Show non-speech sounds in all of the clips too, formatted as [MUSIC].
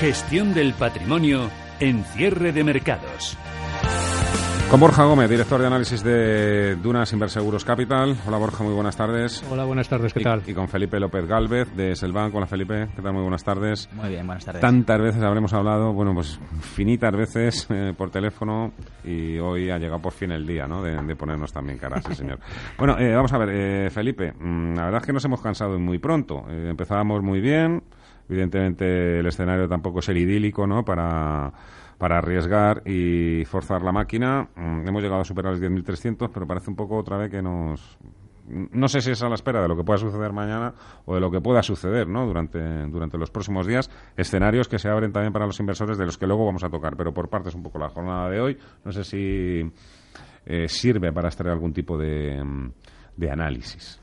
Gestión del patrimonio en cierre de mercados. Con Borja Gómez, director de análisis de Dunas Inverseguros Capital. Hola Borja, muy buenas tardes. Hola, buenas tardes, ¿qué tal? Y, con Felipe López Galvez de Selbanco. Hola Felipe, ¿qué tal? Muy buenas tardes. Muy bien, buenas tardes. Tantas veces habremos hablado, bueno, pues finitas veces eh, por teléfono y hoy ha llegado por fin el día, ¿no? De, ponernos también caras, sí señor. [LAUGHS] bueno, eh, vamos a ver, eh, Felipe, mm, la verdad es que nos hemos cansado muy pronto. empezábamos muy bien Evidentemente el escenario tampoco es el idílico, ¿no? Para, para arriesgar y forzar la máquina. Mm, hemos llegado a superar los 10.300, pero parece un poco otra vez que nos... No sé si es a la espera de lo que pueda suceder mañana o de lo que pueda suceder ¿no? durante, durante los próximos días. Escenarios que se abren también para los inversores de los que luego vamos a tocar. Pero por parte es un poco la jornada de hoy. No sé si eh, sirve para extraer algún tipo de, de análisis.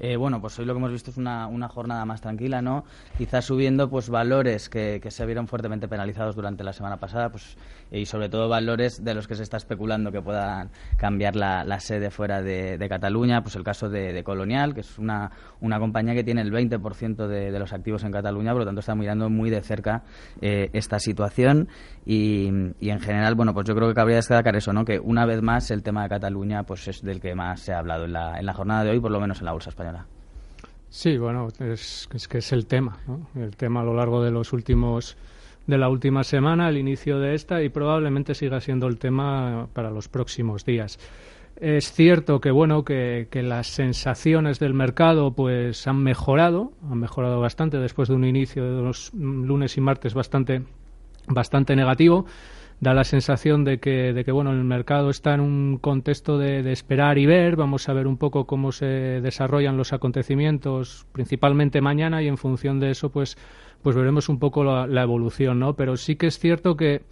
Eh, bueno, pues hoy lo que hemos visto es una, una, jornada más tranquila, ¿no? Quizás subiendo pues valores que, que, se vieron fuertemente penalizados durante la semana pasada, pues y sobre todo valores de los que se está especulando que puedan cambiar la, la sede fuera de, Cataluña, pues el caso de, Colonial, que es una, una, compañía que tiene el 20% de, de, los activos en Cataluña, por lo tanto está mirando muy de cerca eh, esta situación y, y, en general, bueno, pues yo creo que cabría destacar eso, ¿no? Que una vez más el tema de Cataluña pues es del que más se ha hablado en la, en la jornada de hoy, por lo menos en la bolsa española. Sí, bueno, es, que es el tema, ¿no? El tema a lo largo de los últimos de la última semana, el inicio de esta y probablemente siga siendo el tema para los próximos días. Es cierto que bueno que, las sensaciones del mercado pues han mejorado, han mejorado bastante después de un inicio de los lunes y martes bastante bastante negativo. Da la sensación de que, de que bueno el mercado está en un contexto de, de esperar y ver. Vamos a ver un poco cómo se desarrollan los acontecimientos, principalmente mañana y en función de eso pues pues veremos un poco la, evolución, ¿no? Pero sí que es cierto que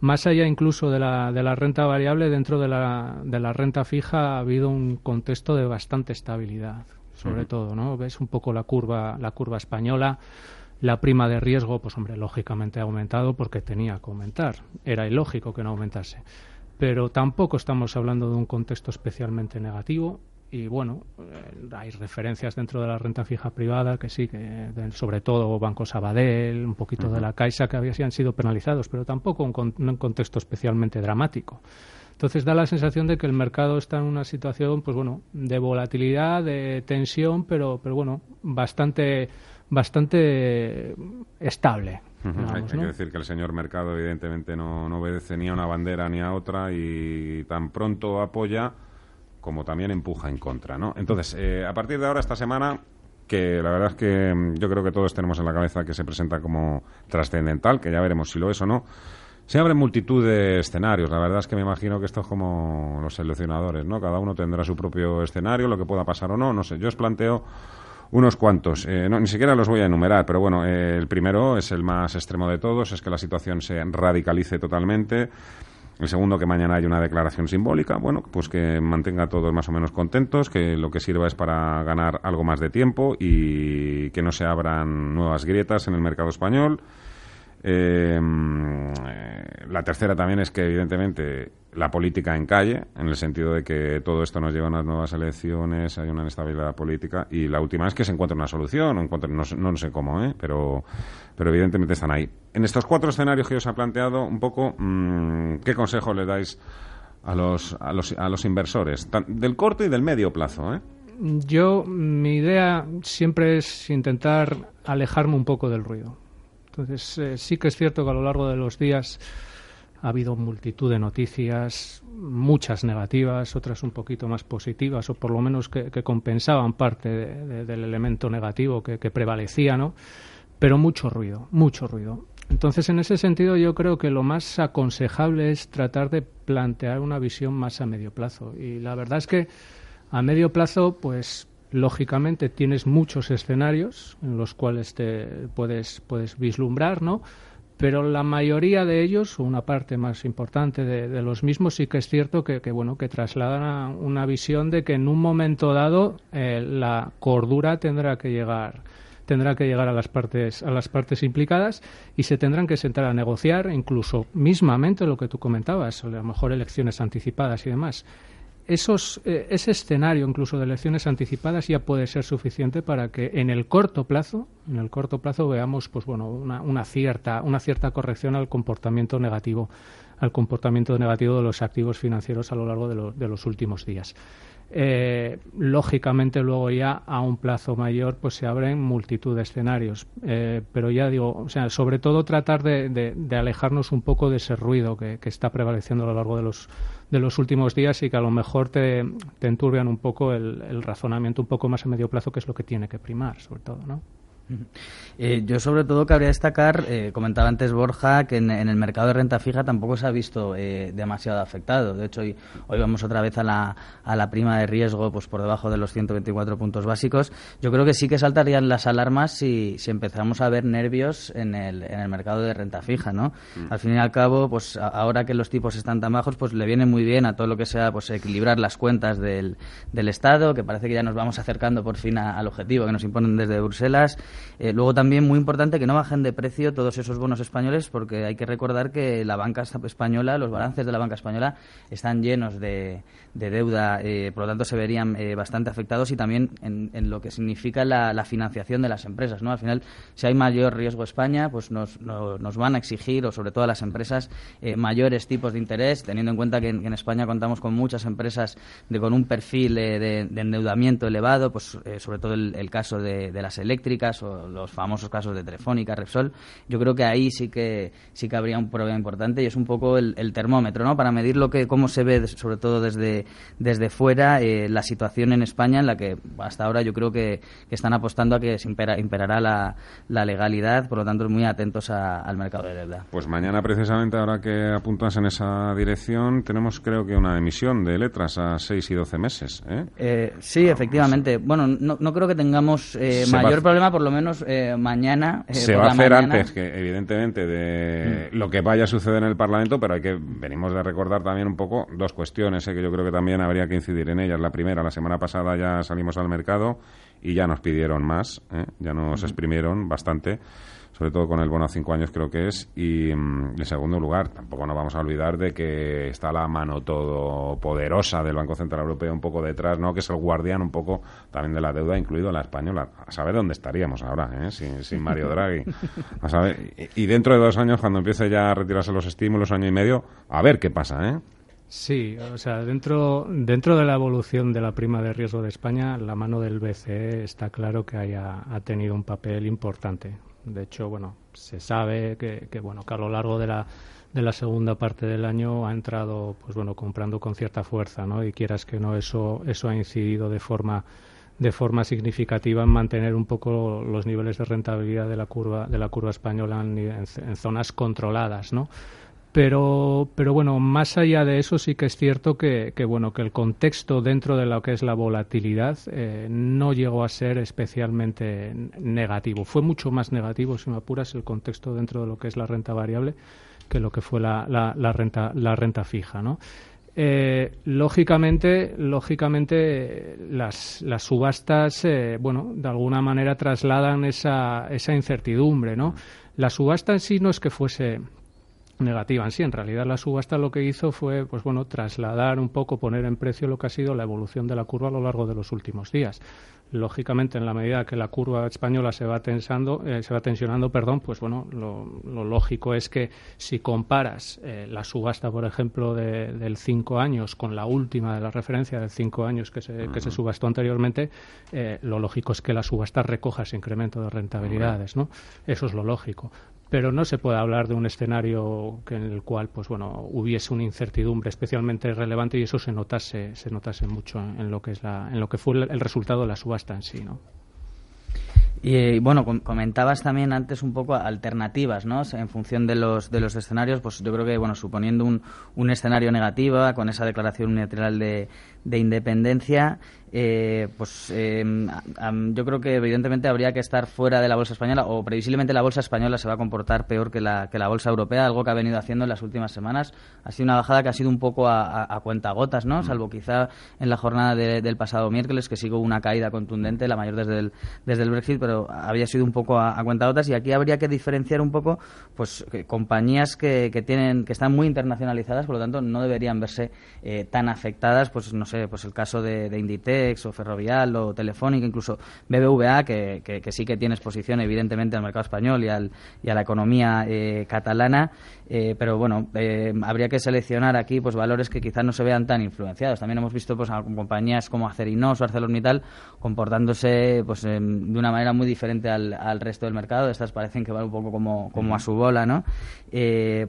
más allá incluso de la, de la renta variable, dentro de la, de la renta fija ha habido un contexto de bastante estabilidad, sobre todo, ¿no? Ves un poco la curva, la curva española. La prima de riesgo, pues hombre, lógicamente ha aumentado porque tenía que aumentar. Era ilógico que no aumentase. Pero tampoco estamos hablando de un contexto especialmente negativo y bueno, eh, hay referencias dentro de la renta fija privada que sí, que sobre todo Banco Sabadell, un poquito de la Caixa que habían sido penalizados, pero tampoco en un contexto especialmente dramático. Entonces da la sensación de que el mercado está en una situación, pues bueno, de volatilidad, de tensión, pero, pero bueno, bastante, bastante estable. hay, que decir que el señor mercado evidentemente no, no obedece ni a una bandera ni a otra y tan pronto apoya como también empuja en contra, ¿no? Entonces, eh, a partir de ahora, esta semana, que la verdad es que mm, yo creo que todos tenemos en la cabeza que se presenta como trascendental, que ya veremos si lo es o no, se abren multitud de escenarios. La verdad es que me imagino que esto es como los seleccionadores, ¿no? Cada uno tendrá su propio escenario, lo que pueda pasar o no, no sé. Yo os planteo unos cuantos. Eh, no, ni siquiera los voy a enumerar, pero bueno, eh, el primero es el más extremo de todos, es que la situación se radicalice totalmente el segundo, que mañana hay una declaración simbólica, bueno, pues que mantenga a todos más o menos contentos, que lo que sirva es para ganar algo más de tiempo y que no se abran nuevas grietas en el mercado español. Eh, la tercera también es que, evidentemente, la política en calle, en el sentido de que todo esto nos lleva a unas nuevas elecciones, hay una inestabilidad política. Y la última es que se encuentre una solución, no, no, no sé cómo, ¿eh? pero, pero evidentemente están ahí. En estos cuatro escenarios que os ha planteado, un poco, mm, ¿qué consejo le dais a los, a los, a los inversores? del corto y del medio plazo, ¿eh? Yo, mi idea siempre es intentar alejarme un poco del ruido. Entonces, eh, sí que es cierto que a lo largo de los días ha habido multitud de noticias, muchas negativas, otras un poquito más positivas, o por lo menos que, compensaban parte del elemento negativo que, que, prevalecía, ¿no? Pero mucho ruido, mucho ruido. Entonces, en ese sentido, yo creo que lo más aconsejable es tratar de plantear una visión más a medio plazo. Y la verdad es que a medio plazo, pues lógicamente tienes muchos escenarios en los cuales te puedes, puedes vislumbrar, ¿no? pero la mayoría de ellos, o una parte más importante de, los mismos, sí que es cierto que, bueno que trasladan una visión de que en un momento dado eh, la cordura tendrá que llegar tendrá que llegar a las partes a las partes implicadas y se tendrán que sentar a negociar incluso mismamente lo que tú comentabas a lo mejor elecciones anticipadas y demás esos, eh, ese escenario incluso de elecciones anticipadas ya puede ser suficiente para que en el corto plazo, en el corto plazo veamos pues bueno una, una cierta una cierta corrección al comportamiento negativo al comportamiento negativo de los activos financieros a lo largo de, de los últimos días. Eh, lógicamente luego ya a un plazo mayor pues se abren multitud de escenarios. Eh, pero ya digo o sea sobre todo tratar de, alejarnos un poco de ese ruido que, está prevaleciendo a lo largo de los de los últimos días y que a lo mejor te, enturbian un poco el razonamiento un poco más a medio plazo que es lo que tiene que primar sobre todo no eh, yo sobre todo cabría destacar, eh, comentaba antes Borja, que en, el mercado de renta fija tampoco se ha visto eh, demasiado afectado. De hecho, hoy, hoy vamos otra vez a la, a la prima de riesgo pues por debajo de los 124 puntos básicos. Yo creo que sí que saltarían las alarmas si, si empezamos a ver nervios en el, en el mercado de renta fija. ¿no? Mm. Al fin y al cabo, pues ahora que los tipos están tan bajos, pues le viene muy bien a todo lo que sea pues equilibrar las cuentas del, del Estado, que parece que ya nos vamos acercando por fin al objetivo que nos imponen desde Bruselas. Eh, luego también muy importante que no bajen de precio todos esos bonos españoles porque hay que recordar que la banca española, los balances de la banca española están llenos de, deuda, eh, por lo tanto se verían eh, bastante afectados y también en, lo que significa la, financiación de las empresas. ¿no? Al final, si hay mayor riesgo España, pues nos, nos van a exigir, o sobre todo a las empresas, mayores tipos de interés, teniendo en cuenta que en, España contamos con muchas empresas de, con un perfil de, endeudamiento elevado, pues sobre todo el, el caso de, las eléctricas los famosos casos de Telefónica, Repsol, yo creo que ahí sí que sí que habría un problema importante y es un poco el, termómetro, ¿no? Para medir lo que cómo se ve, sobre todo desde desde fuera, eh, la situación en España en la que hasta ahora yo creo que, están apostando a que se imperará la, la, legalidad, por lo tanto muy atentos al mercado de deuda. Pues mañana precisamente, ahora que apuntas en esa dirección, tenemos creo que una emisión de letras a 6 y 12 meses. ¿eh? Eh, sí, efectivamente. Bueno, no, no creo que tengamos mayor problema, por lo menos eh, mañana. Eh, se va a hacer antes, que evidentemente, de mm. lo que vaya a suceder en el Parlamento, pero hay que venimos de recordar también un poco dos cuestiones eh, que yo creo que también habría que incidir en ellas. La primera, la semana pasada ya salimos al mercado y ya nos pidieron más, ya nos exprimieron bastante sobre todo con el bono a cinco años creo que es. Y mm, en segundo lugar, tampoco nos vamos a olvidar de que está la mano todopoderosa del Banco Central Europeo un poco detrás, ¿no? que es el guardián un poco también de la deuda, incluido la española. A saber dónde estaríamos ahora, ¿eh? sin, Mario Draghi. A saber, y, dentro de dos años, cuando empiece ya a retirarse los estímulos, año y medio, a ver qué pasa, ¿eh? Sí, o sea, dentro, dentro de la evolución de la prima de riesgo de España, la mano del BCE está claro que haya, ha tenido un papel importante. De hecho, bueno, se sabe que, que, bueno, que a lo largo de la, de la segunda parte del año ha entrado, pues bueno, comprando con cierta fuerza, ¿no? Y quieras que no, eso, eso ha incidido de forma de forma significativa en mantener un poco los niveles de rentabilidad de la curva de la curva española en, en zonas controladas, ¿no? Pero, pero bueno, más allá de eso sí que es cierto que, que bueno que el contexto dentro de lo que es la volatilidad eh, no llegó a ser especialmente negativo. Fue mucho más negativo, si me apuras, el contexto dentro de lo que es la renta variable que lo que fue la, la, renta la renta fija, ¿no? Eh, lógicamente, lógicamente las, las subastas, eh, bueno, de alguna manera trasladan esa, esa incertidumbre, ¿no? La subasta en sí no es que fuese negativa en sí. En realidad la subasta lo que hizo fue, pues bueno, trasladar un poco, poner en precio lo que ha sido la evolución de la curva a lo largo de los últimos días. Lógicamente, en la medida que la curva española se va tensando, eh, se va tensionando, perdón, pues bueno, lo, lógico es que si comparas eh, la subasta, por ejemplo, de, del cinco años con la última de la referencia de cinco años que se, que se subastó anteriormente, eh, lo lógico es que la subasta recoja ese incremento de rentabilidades, ¿no? Eso es lo lógico pero no se puede hablar de un escenario que en el cual pues bueno hubiese una incertidumbre especialmente relevante y eso se notase se notase mucho en lo que es la, en lo que fue el resultado de la subasta en sí no y bueno, comentabas también antes un poco alternativas, ¿no? En función de los, de los escenarios, pues yo creo que, bueno, suponiendo un, un escenario negativo, con esa declaración unilateral de, de independencia eh, pues eh, yo creo que evidentemente habría que estar fuera de la bolsa española o previsiblemente la bolsa española se va a comportar peor que la, que la bolsa europea, algo que ha venido haciendo en las últimas semanas. Ha sido una bajada que ha sido un poco a, a, cuentagotas, ¿no? Salvo quizá en la jornada del pasado miércoles, que sigo una caída contundente, la mayor desde el, desde el Brexit, pero había sido un poco a, a cuentagotas y aquí habría que diferenciar un poco pues compañías que, que, tienen que están muy internacionalizadas, por lo tanto no deberían verse eh, tan afectadas, pues no sé, pues el caso de, de Inditex o Ferrovial o Telefónica, incluso BBVA, que, que, sí que tiene exposición evidentemente al mercado español y, al, y a la economía eh, catalana, eh, pero bueno, eh, habría que seleccionar aquí pues valores que quizás no se vean tan influenciados. También hemos visto pues compañías como Acerinos o ArcelorMittal comportándose pues de una manera muy diferente al, al, resto del mercado. Estas parecen que van un poco como, como a su bola, ¿no?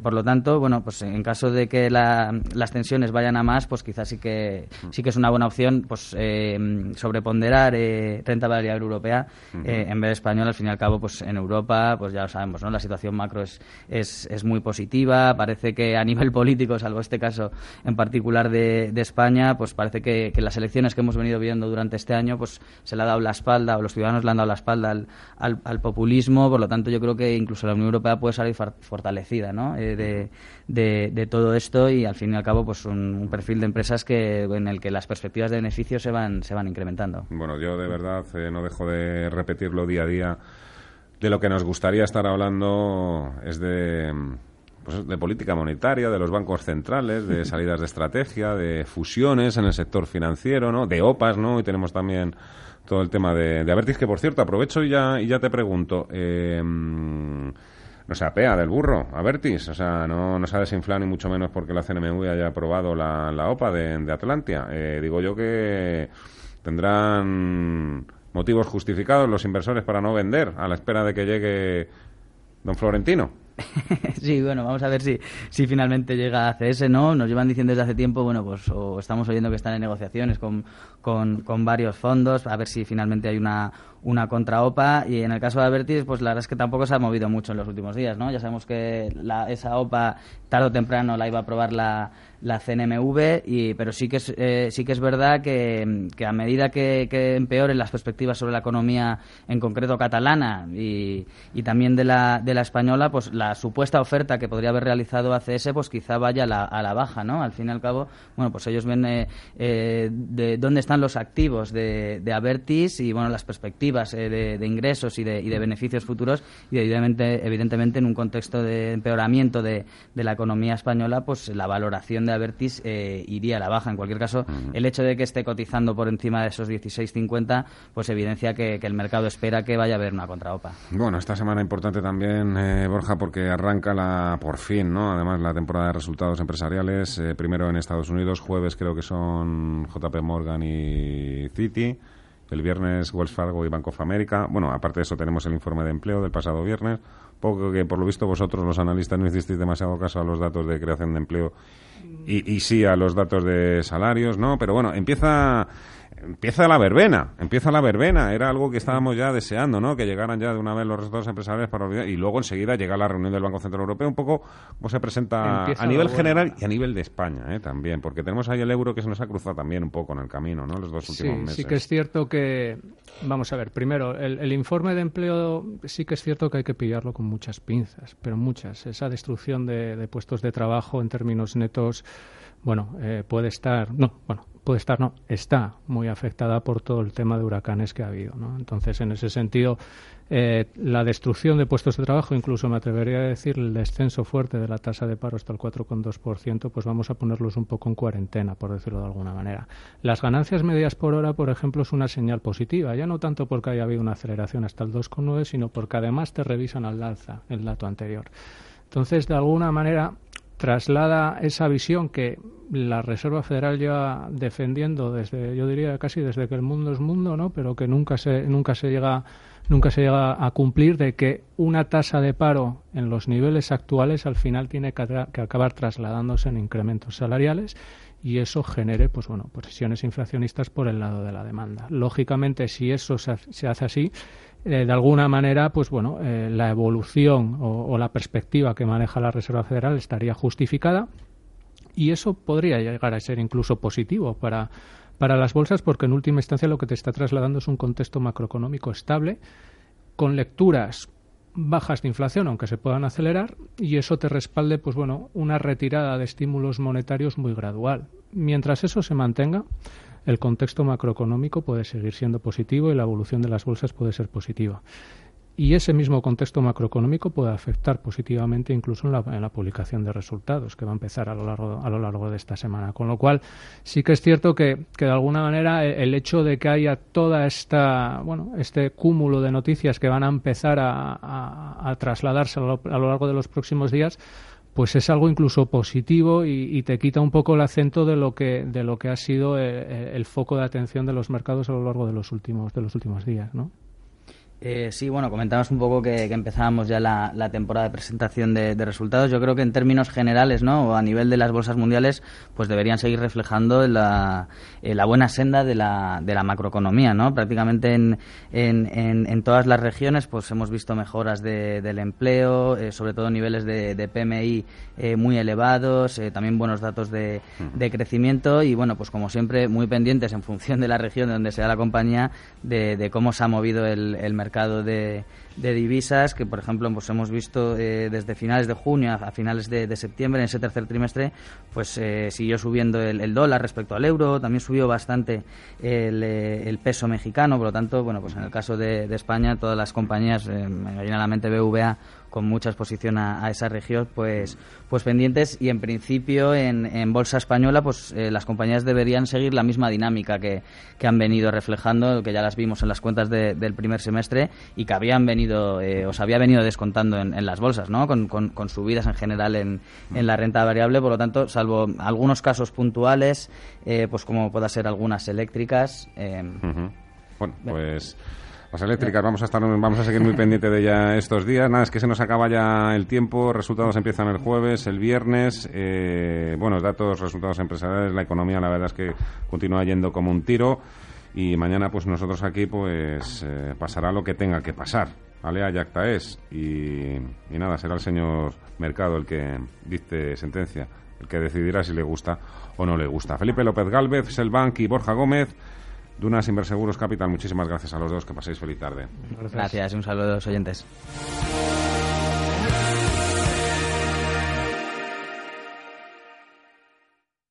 por lo tanto, bueno, pues en caso de que las tensiones vayan a más, pues quizás sí que sí que es una buena opción, pues eh, sobreponderar eh, renta variable europea eh, en vez de español, al fin y al cabo, pues en Europa, pues ya lo sabemos, ¿no? La situación macro es, es, es muy positiva. Parece que a nivel político, salvo este caso en particular de, de España, pues parece que, que, las elecciones que hemos venido viendo durante este año, pues se le ha dado la espalda, o los ciudadanos le han dado la espalda al, al, al populismo. Por lo tanto, yo creo que incluso la Unión Europea puede salir fortalecida, ¿no? Eh, de, de, de, todo esto y al fin y al cabo, pues un, un perfil de empresas que en el que las perspectivas de beneficio se van se van incrementando. Bueno, yo de verdad eh, no dejo de repetirlo día a día. De lo que nos gustaría estar hablando es de, pues, de política monetaria, de los bancos centrales, de [LAUGHS] salidas de estrategia, de fusiones en el sector financiero, ¿no? De OPAs, ¿no? Y tenemos también todo el tema de, de Avertis, que por cierto, aprovecho y ya, y ya te pregunto. Eh, no se apea del burro, Avertis. O sea, no, no se ha desinflado ni mucho menos porque la CNMV haya aprobado la, la OPA de, de Atlantia. Eh, digo yo que tendrán motivos justificados los inversores para no vender a la espera de que llegue don Florentino. [LAUGHS] sí, bueno, vamos a ver si, si finalmente llega a CS, ¿no? Nos llevan diciendo desde hace tiempo, bueno, pues o estamos oyendo que están en negociaciones con, con, con varios fondos, a ver si finalmente hay una, una contra OPA y en el caso de Avertis pues la verdad es que tampoco se ha movido mucho en los últimos días no ya sabemos que la, esa OPA tarde o temprano la iba a aprobar la, la CNMV y pero sí que es eh, sí que es verdad que, que a medida que, que, empeoren las perspectivas sobre la economía en concreto catalana y, y también de la, de la española pues la supuesta oferta que podría haber realizado ACS pues quizá vaya a la, a la baja no al fin y al cabo bueno pues ellos ven eh, eh, de dónde están los activos de, de Avertis y bueno las perspectivas eh, de, ingresos y de, y de, beneficios futuros y evidentemente, evidentemente en un contexto de empeoramiento de, la economía española, pues la valoración de Avertis eh, iría a la baja. En cualquier caso, el hecho de que esté cotizando por encima de esos 16.50, pues evidencia que, el mercado espera que vaya a haber una contraopa. Bueno, esta semana importante también, eh, Borja, porque arranca la, por fin, ¿no? Además, la temporada de resultados empresariales, primero en Estados Unidos, jueves creo que son JP Morgan y Citi. El viernes Wells Fargo y Bank of America. Bueno, aparte de eso tenemos el informe de empleo del pasado viernes. Poco que por lo visto vosotros los analistas no hicisteis demasiado caso a los datos de creación de empleo y, y sí a los datos de salarios, ¿no? Pero bueno, empieza empieza la verbena, empieza la verbena, era algo que estábamos ya deseando, ¿no? Que llegaran ya de una vez los resultados empresariales para olvidar y luego enseguida llega la reunión del Banco Central Europeo, un poco cómo se presenta a nivel general y a nivel de España, ¿eh? También, porque tenemos ahí el euro que se nos ha cruzado también un poco en el camino, ¿no? Los dos últimos meses. Sí que es cierto que, vamos a ver, primero, el, informe de empleo sí que es cierto que hay que pillarlo con muchas pinzas, pero muchas. Esa destrucción de, de puestos de trabajo en términos netos bueno, eh, puede estar, no, bueno, puede estar, no, está muy afectada por todo el tema de huracanes que ha habido. ¿no? Entonces, en ese sentido, eh, la destrucción de puestos de trabajo, incluso me atrevería a decir el descenso fuerte de la tasa de paro hasta el 4,2%, pues vamos a ponerlos un poco en cuarentena, por decirlo de alguna manera. Las ganancias medias por hora, por ejemplo, es una señal positiva, ya no tanto porque haya habido una aceleración hasta el 2,9, sino porque además te revisan al alza el dato anterior. Entonces, de alguna manera, traslada esa visión que la Reserva Federal lleva defendiendo desde, yo diría casi desde que el mundo es mundo, ¿no? Pero que nunca se, nunca se llega, nunca se llega a cumplir de que una tasa de paro en los niveles actuales al final tiene que, acabar trasladándose en incrementos salariales y eso genere, pues bueno, presiones inflacionistas por el lado de la demanda. Lógicamente, si eso se hace así, eh, de alguna manera, pues bueno, eh, la evolución o, la perspectiva que maneja la Reserva Federal estaría justificada y eso podría llegar a ser incluso positivo para, para las bolsas porque en última instancia lo que te está trasladando es un contexto macroeconómico estable con lecturas bajas de inflación, aunque se puedan acelerar, y eso te respalde, pues bueno, una retirada de estímulos monetarios muy gradual. Mientras eso se mantenga, el contexto macroeconómico puede seguir siendo positivo y la evolución de las bolsas puede ser positiva. Y ese mismo contexto macroeconómico puede afectar positivamente incluso en la, publicación de resultados que va a empezar a lo largo a lo largo de esta semana. Con lo cual sí que es cierto que, de alguna manera e, el, hecho de que haya toda esta bueno este cúmulo de noticias que van a empezar a, trasladarse a lo, largo de los próximos días pues es algo incluso positivo y, te quita un poco el acento de lo que de lo que ha sido el, eh, el foco de atención de los mercados a lo largo de los últimos de los últimos días ¿no? Eh, sí, bueno, comentabas un poco que, empezábamos ya la, temporada de presentación de, resultados. Yo creo que en términos generales, ¿no? O a nivel de las bolsas mundiales, pues deberían seguir reflejando la, eh, la buena senda de la, de la macroeconomía, ¿no? Prácticamente en, en, en, todas las regiones, pues hemos visto mejoras del empleo, eh, sobre todo niveles de, de PMI muy elevados, también buenos datos de, de, crecimiento y, bueno, pues como siempre, muy pendientes en función de la región de donde sea la compañía de, de cómo se ha movido el mercado mercado de, divisas que, por ejemplo, pues hemos visto eh, desde finales de junio a, finales de, septiembre, en ese tercer trimestre, pues eh, siguió subiendo el, dólar respecto al euro, también subió bastante el, eh, el, peso mexicano, por lo tanto, bueno, pues en el caso de, España, todas las compañías, me viene a la mente BVA, con mucha exposición a, esa región, pues, pues pendientes y en principio en, en bolsa española, pues las compañías deberían seguir la misma dinámica que, que, han venido reflejando, que ya las vimos en las cuentas del primer semestre y que habían venido eh, os había venido descontando en, las bolsas, ¿no? Con, subidas en general en, la renta variable, por lo tanto, salvo algunos casos puntuales, eh, pues como pueda ser algunas eléctricas. Eh, bueno, pues las eléctricas vamos a estar vamos a seguir muy pendiente de ella estos días nada es que se nos acaba ya el tiempo resultados empiezan el jueves el viernes buenos datos resultados empresariales la economía la verdad es que continúa yendo como un tiro y mañana pues nosotros aquí pues pasará lo que tenga que pasar Alea Yacta es. Y, nada, será el señor Mercado el que dicte sentencia, el que decidirá si le gusta o no le gusta. Felipe López Galvez, Selbank y Borja Gómez. Dunas Inverseguros Capital, muchísimas gracias a los dos, que paséis feliz tarde. Gracias, gracias un saludo a los oyentes.